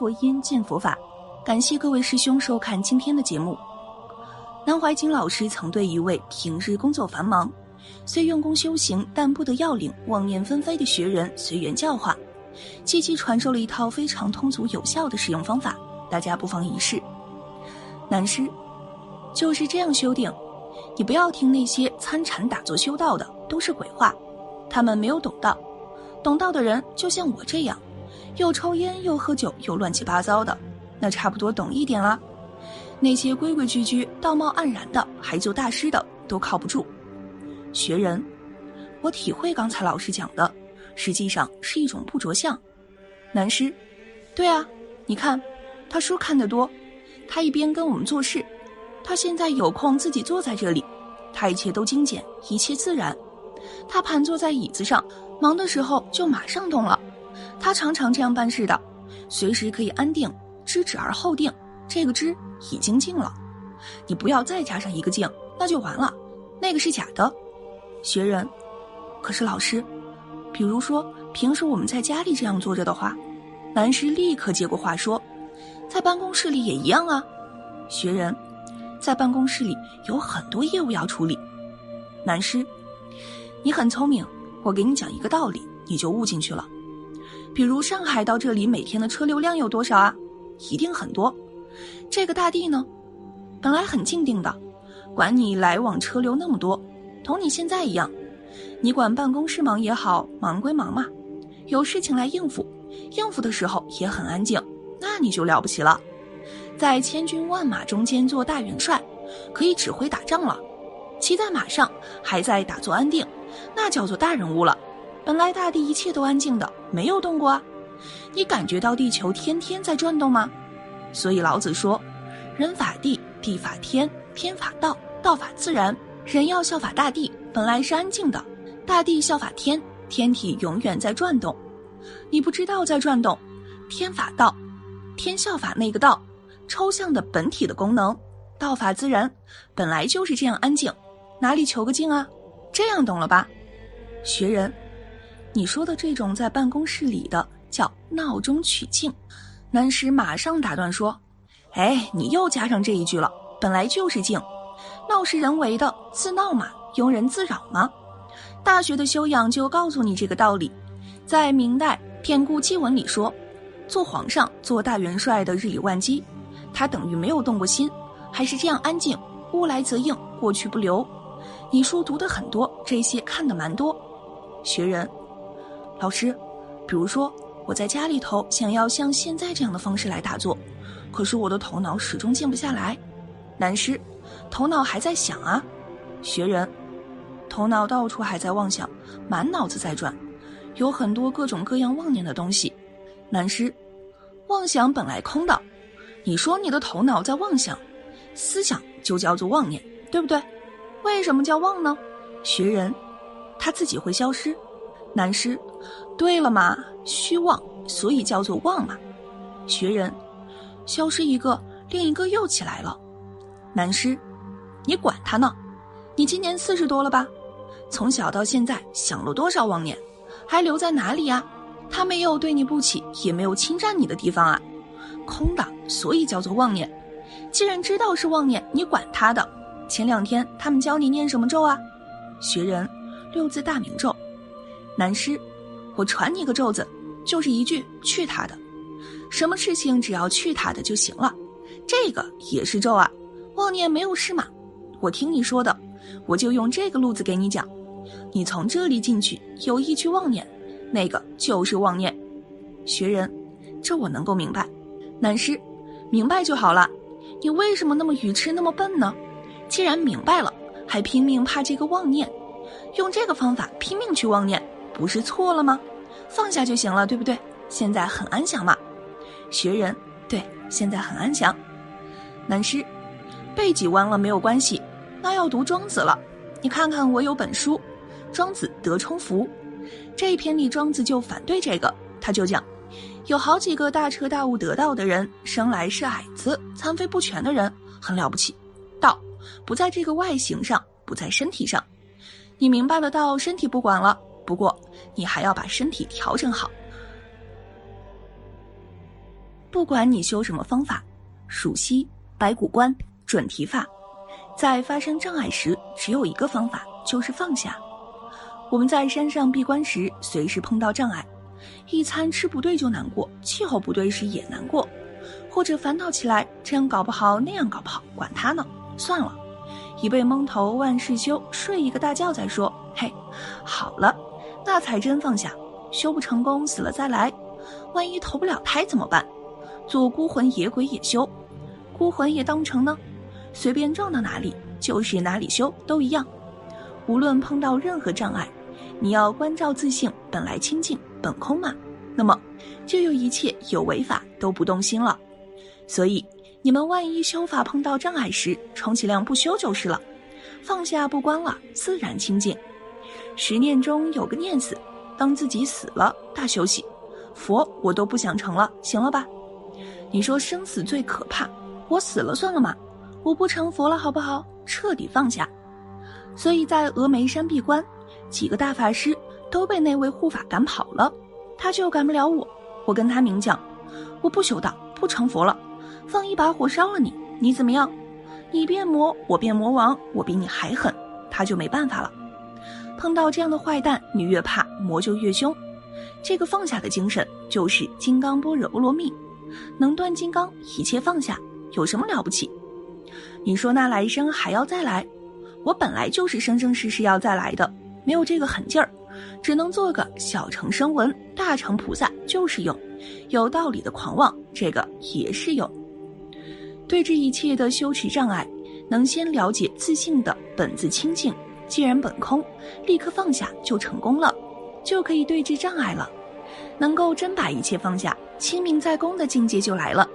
佛音，见佛法。感谢各位师兄收看今天的节目。南怀瑾老师曾对一位平日工作繁忙、虽用功修行但不得要领、妄念纷飞的学人随缘教化，积极传授了一套非常通俗有效的使用方法，大家不妨一试。南师就是这样修定，你不要听那些参禅打坐修道的，都是鬼话，他们没有懂道。懂道的人就像我这样，又抽烟又喝酒又乱七八糟的，那差不多懂一点了。那些规规矩矩、道貌岸然的，还做大师的，都靠不住。学人，我体会刚才老师讲的，实际上是一种不着相。南师，对啊，你看，他书看得多，他一边跟我们做事，他现在有空自己坐在这里，他一切都精简，一切自然。他盘坐在椅子上，忙的时候就马上动了。他常常这样办事的，随时可以安定，知止而后定。这个知已经静了，你不要再加上一个静，那就完了。那个是假的。学人，可是老师，比如说平时我们在家里这样坐着的话，南师立刻接过话说，在办公室里也一样啊。学人，在办公室里有很多业务要处理。南师，你很聪明，我给你讲一个道理，你就悟进去了。比如上海到这里每天的车流量有多少啊？一定很多。这个大地呢，本来很静定的，管你来往车流那么多，同你现在一样，你管办公室忙也好，忙归忙嘛，有事情来应付，应付的时候也很安静，那你就了不起了，在千军万马中间做大元帅，可以指挥打仗了，骑在马上还在打坐安定，那叫做大人物了。本来大地一切都安静的，没有动过啊，你感觉到地球天天在转动吗？所以老子说：“人法地，地法天，天法道，道法自然。人要效法大地，本来是安静的；大地效法天，天体永远在转动。你不知道在转动，天法道，天效法那个道，抽象的本体的功能。道法自然，本来就是这样安静，哪里求个静啊？这样懂了吧？学人，你说的这种在办公室里的叫闹中取静。”南师马上打断说：“哎，你又加上这一句了。本来就是静，闹是人为的，自闹嘛，庸人自扰嘛。大学的修养就告诉你这个道理。在明代典故祭文里说，做皇上、做大元帅的日理万机，他等于没有动过心，还是这样安静，物来则应，过去不留。你书读的很多，这些看的蛮多。学人，老师，比如说。”我在家里头想要像现在这样的方式来打坐，可是我的头脑始终静不下来。南师，头脑还在想啊。学人，头脑到处还在妄想，满脑子在转，有很多各种各样妄念的东西。南师，妄想本来空的，你说你的头脑在妄想，思想就叫做妄念，对不对？为什么叫妄呢？学人，他自己会消失。南师，对了嘛，虚妄，所以叫做妄嘛。学人，消失一个，另一个又起来了。南师，你管他呢？你今年四十多了吧？从小到现在想了多少妄念，还留在哪里呀？他没有对你不起，也没有侵占你的地方啊，空的，所以叫做妄念。既然知道是妄念，你管他的。前两天他们教你念什么咒啊？学人，六字大明咒。南师，我传你个咒子，就是一句去他的，什么事情只要去他的就行了。这个也是咒啊，妄念没有事嘛。我听你说的，我就用这个路子给你讲。你从这里进去，有意去妄念，那个就是妄念。学人，这我能够明白。南师，明白就好了。你为什么那么愚痴，那么笨呢？既然明白了，还拼命怕这个妄念，用这个方法拼命去妄念，不是错了吗？放下就行了，对不对？现在很安详嘛。学人，对，现在很安详。南师，背脊弯了没有关系，那要读庄子了。你看看我有本书《庄子德充符》，这一篇里庄子就反对这个，他就讲，有好几个大彻大悟得道的人，生来是矮子、残废不全的人，很了不起。道不在这个外形上，不在身体上。你明白了道，身体不管了，不过你还要把身体调整好。不管你修什么方法，数息、白骨观、准提法。在发生障碍时，只有一个方法，就是放下。我们在山上闭关时，随时碰到障碍，一餐吃不对就难过，气候不对时也难过，或者烦恼起来，这样搞不好，那样搞不好，管他呢，算了，一被蒙头万事休，睡一个大觉再说。嘿，好了，那才真放下。修不成功，死了再来，万一投不了胎怎么办？做孤魂野鬼也修，孤魂也当成呢？随便撞到哪里，就是哪里修都一样。无论碰到任何障碍，你要关照自性本来清净本空嘛，那么就有一切有为法都不动心了。所以你们万一修法碰到障碍时，充其量不修就是了。放下不关了，自然清净。十念中有个念死，当自己死了，大休息。佛我都不想成了，行了吧？你说生死最可怕，我死了算了吗？我不成佛了，好不好？彻底放下。所以在峨眉山闭关，几个大法师都被那位护法赶跑了，他就赶不了我。我跟他明讲，我不修道，不成佛了，放一把火烧了你，你怎么样？你变魔，我变魔王，我比你还狠，他就没办法了。碰到这样的坏蛋，你越怕，魔就越凶。这个放下的精神，就是金刚般若波罗蜜，能断金刚，一切放下，有什么了不起？你说那来生还要再来？我本来就是生生世世要再来的，没有这个狠劲儿，只能做个小乘声闻，大乘菩萨就是用。有道理的狂妄，这个也是有。对这一切的羞耻障碍，能先了解自信的本自清净，既然本空，立刻放下就成功了，就可以对治障碍了。能够真把一切放下，清明在公的境界就来了。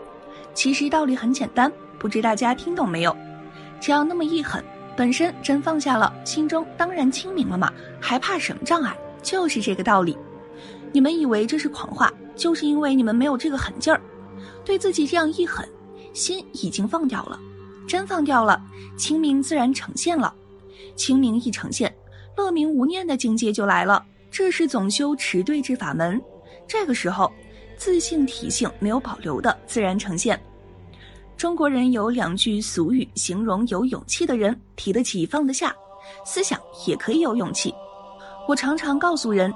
其实道理很简单。不知大家听懂没有？只要那么一狠，本身真放下了，心中当然清明了嘛，还怕什么障碍？就是这个道理。你们以为这是狂话，就是因为你们没有这个狠劲儿。对自己这样一狠，心已经放掉了，真放掉了，清明自然呈现了。清明一呈现，乐明无念的境界就来了。这是总修持对治法门。这个时候，自性体性没有保留的自然呈现。中国人有两句俗语形容有勇气的人：提得起，放得下，思想也可以有勇气。我常常告诉人，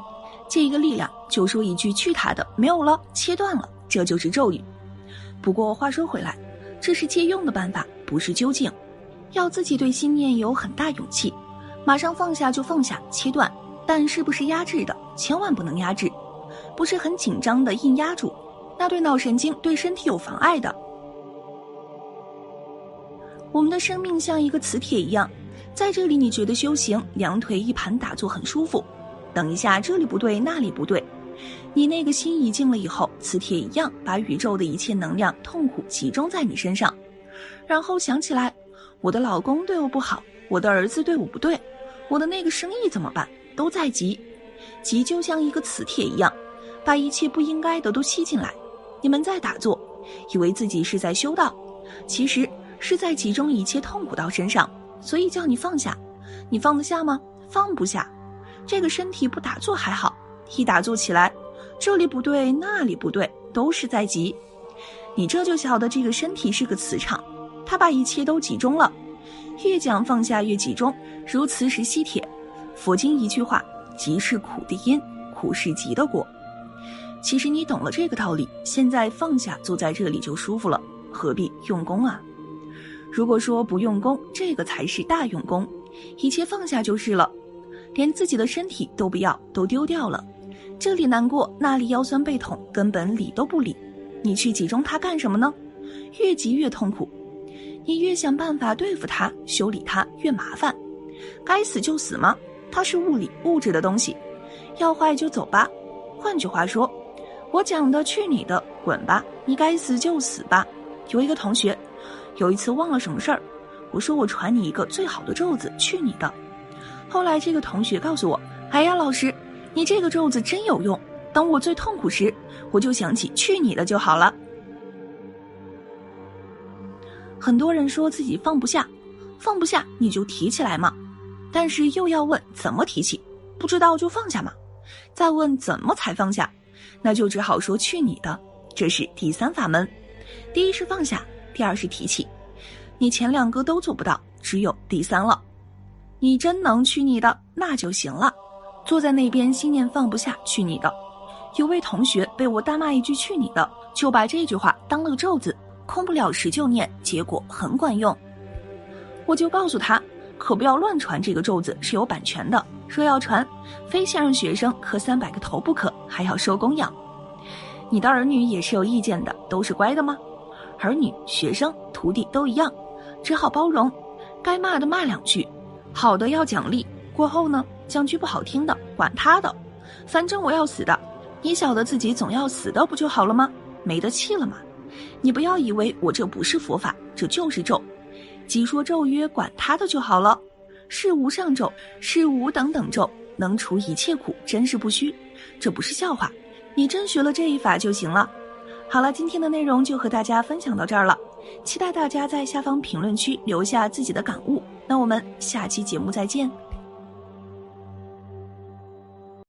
借一个力量，就说一句去他的，没有了，切断了，这就是咒语。不过话说回来，这是借用的办法，不是究竟。要自己对心念有很大勇气，马上放下就放下，切断。但是不是压制的，千万不能压制，不是很紧张的硬压住，那对脑神经、对身体有妨碍的。我们的生命像一个磁铁一样，在这里你觉得修行两腿一盘打坐很舒服，等一下这里不对那里不对，你那个心一静了以后，磁铁一样把宇宙的一切能量痛苦集中在你身上，然后想起来，我的老公对我不好，我的儿子对我不对，我的那个生意怎么办？都在急，急就像一个磁铁一样，把一切不应该的都吸进来。你们在打坐，以为自己是在修道，其实。是在集中一切痛苦到身上，所以叫你放下，你放得下吗？放不下。这个身体不打坐还好，一打坐起来，这里不对，那里不对，都是在急。你这就晓得这个身体是个磁场，他把一切都集中了。越讲放下越集中，如磁石吸铁。佛经一句话：急是苦的因，苦是急的果。其实你懂了这个道理，现在放下，坐在这里就舒服了，何必用功啊？如果说不用功，这个才是大用功，一切放下就是了，连自己的身体都不要，都丢掉了。这里难过，那里腰酸背痛，根本理都不理。你去集中它干什么呢？越急越痛苦。你越想办法对付它、修理它，越麻烦。该死就死吗？它是物理物质的东西，要坏就走吧。换句话说，我讲的去你的，滚吧！你该死就死吧。有一个同学，有一次忘了什么事儿，我说我传你一个最好的咒子，去你的。后来这个同学告诉我，哎呀，老师，你这个咒子真有用。当我最痛苦时，我就想起去你的就好了。很多人说自己放不下，放不下你就提起来嘛。但是又要问怎么提起，不知道就放下嘛。再问怎么才放下，那就只好说去你的。这是第三法门。第一是放下，第二是提起。你前两个都做不到，只有第三了。你真能去你的，那就行了。坐在那边心念放不下，去你的。有位同学被我大骂一句去你的，就把这句话当了个咒子，空不了时就念，结果很管用。我就告诉他。可不要乱传这个咒子，是有版权的。说要传，非先让学生磕三百个头不可，还要收供养。你的儿女也是有意见的，都是乖的吗？儿女、学生、徒弟都一样，只好包容。该骂的骂两句，好的要奖励。过后呢，讲句不好听的，管他的，反正我要死的。你晓得自己总要死的不就好了吗？没得气了吗？你不要以为我这不是佛法，这就是咒。即说咒曰，管他的就好了。是无上咒，是无等等咒，能除一切苦，真是不虚。这不是笑话，你真学了这一法就行了。好了，今天的内容就和大家分享到这儿了，期待大家在下方评论区留下自己的感悟。那我们下期节目再见。